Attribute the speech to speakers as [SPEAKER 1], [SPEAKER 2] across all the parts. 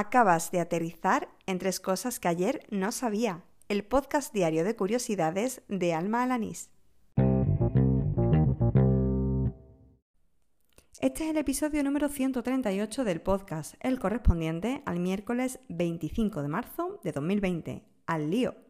[SPEAKER 1] Acabas de aterrizar en tres cosas que ayer no sabía. El podcast diario de curiosidades de Alma Alanís. Este es el episodio número 138 del podcast, el correspondiente al miércoles 25 de marzo de 2020. ¡Al lío!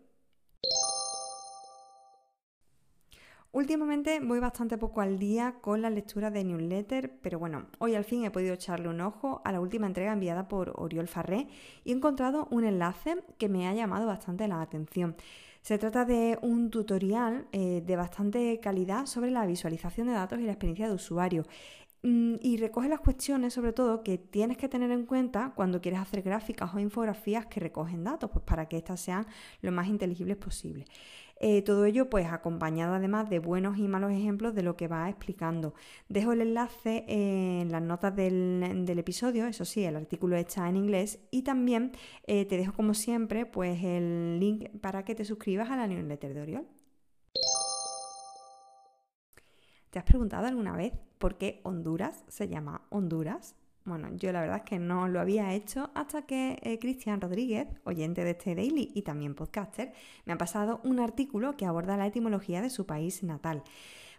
[SPEAKER 1] Últimamente voy bastante poco al día con la lectura de newsletter, pero bueno, hoy al fin he podido echarle un ojo a la última entrega enviada por Oriol Farré y he encontrado un enlace que me ha llamado bastante la atención. Se trata de un tutorial eh, de bastante calidad sobre la visualización de datos y la experiencia de usuario. Mm, y recoge las cuestiones, sobre todo, que tienes que tener en cuenta cuando quieres hacer gráficas o infografías que recogen datos, pues para que éstas sean lo más inteligibles posible. Eh, todo ello pues acompañado además de buenos y malos ejemplos de lo que va explicando. Dejo el enlace en las notas del, episodio, eso sí, el artículo está en inglés y también eh, te dejo como siempre pues el link para que te suscribas a la newsletter de Oriol. ¿Te has preguntado alguna vez por qué Honduras se llama Honduras? Bueno, yo la verdad es que no lo había hecho hasta que eh, Cristian Rodríguez, oyente de este daily y también podcaster, me ha pasado un artículo que aborda la etimología de su país natal.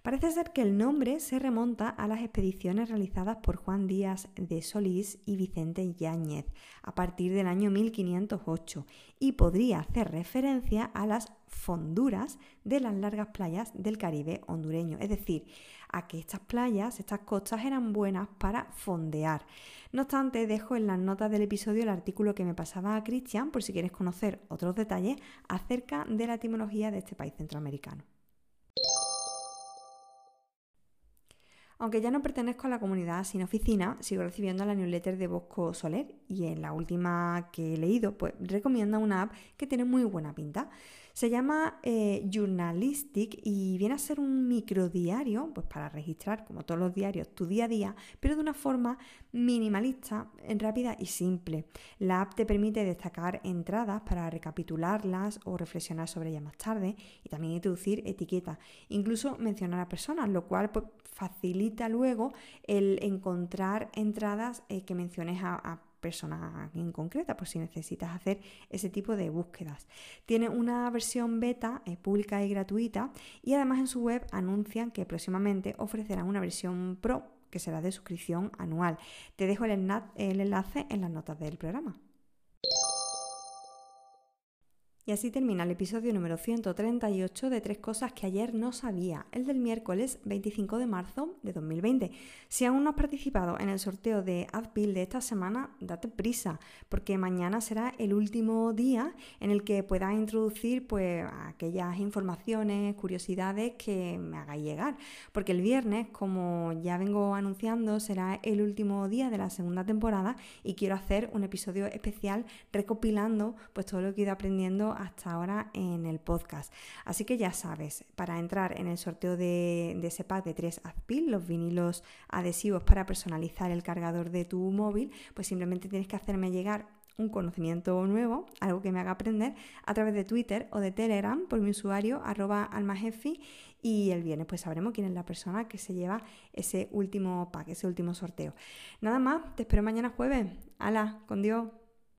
[SPEAKER 1] Parece ser que el nombre se remonta a las expediciones realizadas por Juan Díaz de Solís y Vicente Yáñez a partir del año 1508 y podría hacer referencia a las fonduras de las largas playas del Caribe hondureño, es decir, a que estas playas, estas costas eran buenas para fondear. No obstante, dejo en las notas del episodio el artículo que me pasaba a Cristian por si quieres conocer otros detalles acerca de la etimología de este país centroamericano. Aunque ya no pertenezco a la comunidad sin oficina, sigo recibiendo la newsletter de Bosco Soler y en la última que he leído, pues recomienda una app que tiene muy buena pinta. Se llama eh, Journalistic y viene a ser un microdiario, pues para registrar, como todos los diarios, tu día a día, pero de una forma minimalista, rápida y simple. La app te permite destacar entradas para recapitularlas o reflexionar sobre ellas más tarde y también introducir etiquetas, incluso mencionar a personas, lo cual pues, facilita luego el encontrar entradas eh, que menciones a, a persona en concreta, por si necesitas hacer ese tipo de búsquedas. Tiene una versión beta eh, pública y gratuita y además en su web anuncian que próximamente ofrecerán una versión pro que será de suscripción anual. Te dejo el enlace en las notas del programa. Y así termina el episodio número 138 de Tres Cosas que ayer no sabía, el del miércoles 25 de marzo de 2020. Si aún no has participado en el sorteo de AdBuild de esta semana, date prisa, porque mañana será el último día en el que puedas introducir pues, aquellas informaciones, curiosidades que me hagáis llegar. Porque el viernes, como ya vengo anunciando, será el último día de la segunda temporada y quiero hacer un episodio especial recopilando pues, todo lo que he ido aprendiendo hasta ahora en el podcast. Así que ya sabes, para entrar en el sorteo de, ese pack de tres Azpil, los vinilos adhesivos para personalizar el cargador de tu móvil, pues simplemente tienes que hacerme llegar un conocimiento nuevo, algo que me haga aprender, a través de Twitter o de Telegram por mi usuario arroba almajefi y el viernes pues sabremos quién es la persona que se lleva ese último pack, ese último sorteo. Nada más, te espero mañana jueves. ¡Hala! ¡Con Dios!